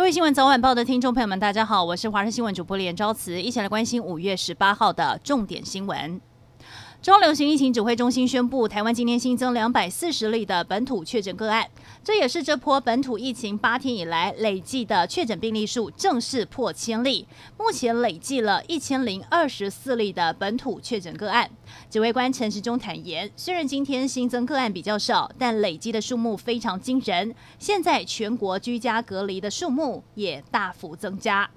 各位新闻早晚报的听众朋友们，大家好，我是华视新闻主播连昭慈，一起来关心五月十八号的重点新闻。中流行疫情指挥中心宣布，台湾今天新增两百四十例的本土确诊个案，这也是这波本土疫情八天以来累计的确诊病例数正式破千例。目前累计了一千零二十四例的本土确诊个案。指挥官陈时中坦言，虽然今天新增个案比较少，但累积的数目非常惊人。现在全国居家隔离的数目也大幅增加。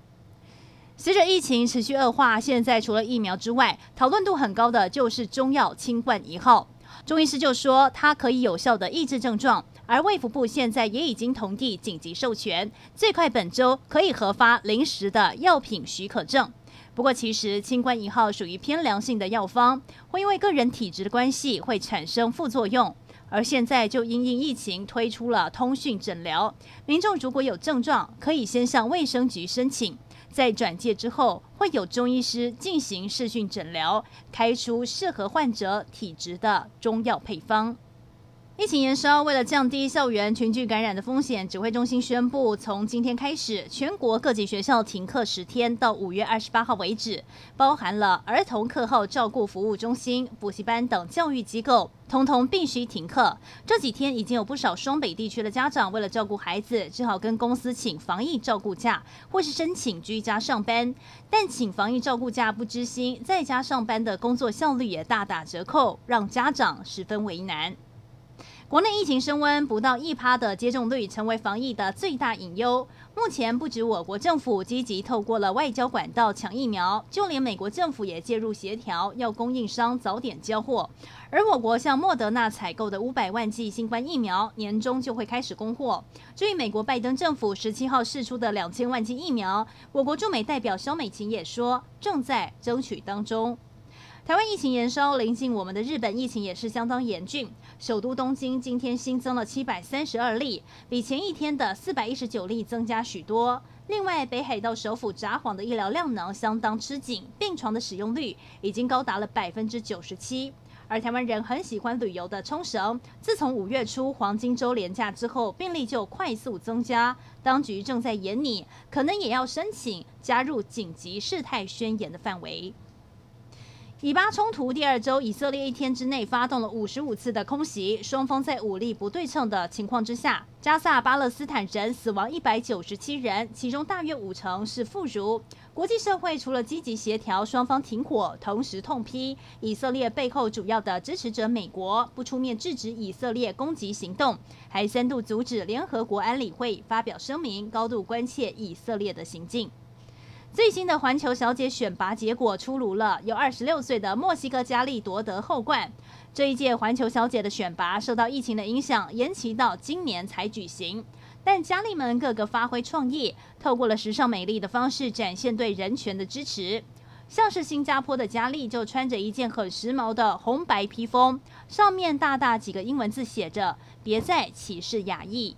随着疫情持续恶化，现在除了疫苗之外，讨论度很高的就是中药清冠一号。中医师就说，它可以有效的抑制症状，而卫福部现在也已经同意紧急授权，最快本周可以核发临时的药品许可证。不过，其实清冠一号属于偏凉性的药方，会因为个人体质的关系会产生副作用。而现在就因应疫情推出了通讯诊疗，民众如果有症状，可以先向卫生局申请。在转介之后，会有中医师进行视讯诊疗，开出适合患者体质的中药配方。疫情延烧，为了降低校园群聚感染的风险，指挥中心宣布，从今天开始，全国各级学校停课十天，到五月二十八号为止，包含了儿童课后照顾服务中心、补习班等教育机构，通通必须停课。这几天已经有不少双北地区的家长，为了照顾孩子，只好跟公司请防疫照顾假，或是申请居家上班。但请防疫照顾假不支薪，在家上班的工作效率也大打折扣，让家长十分为难。国内疫情升温，不到一趴的接种率成为防疫的最大隐忧。目前不止我国政府积极透过了外交管道抢疫苗，就连美国政府也介入协调，要供应商早点交货。而我国向莫德纳采购的五百万剂新冠疫苗，年中就会开始供货。至于美国拜登政府十七号释出的两千万剂疫苗，我国驻美代表肖美琴也说，正在争取当中。台湾疫情延烧，临近我们的日本疫情也是相当严峻。首都东京今天新增了七百三十二例，比前一天的四百一十九例增加许多。另外，北海道首府札幌的医疗量能相当吃紧，病床的使用率已经高达了百分之九十七。而台湾人很喜欢旅游的冲绳，自从五月初黄金周连假之后，病例就快速增加。当局正在研拟，可能也要申请加入紧急事态宣言的范围。以巴冲突第二周，以色列一天之内发动了五十五次的空袭，双方在武力不对称的情况之下，加萨巴勒斯坦人死亡一百九十七人，其中大约五成是妇孺。国际社会除了积极协调双方停火，同时痛批以色列背后主要的支持者美国不出面制止以色列攻击行动，还三度阻止联合国安理会发表声明，高度关切以色列的行径。最新的环球小姐选拔结果出炉了，由二十六岁的墨西哥佳丽夺得后冠。这一届环球小姐的选拔受到疫情的影响，延期到今年才举行。但佳丽们个个发挥创意，透过了时尚美丽的方式展现对人权的支持。像是新加坡的佳丽就穿着一件很时髦的红白披风，上面大大几个英文字写着“别再歧视亚裔”。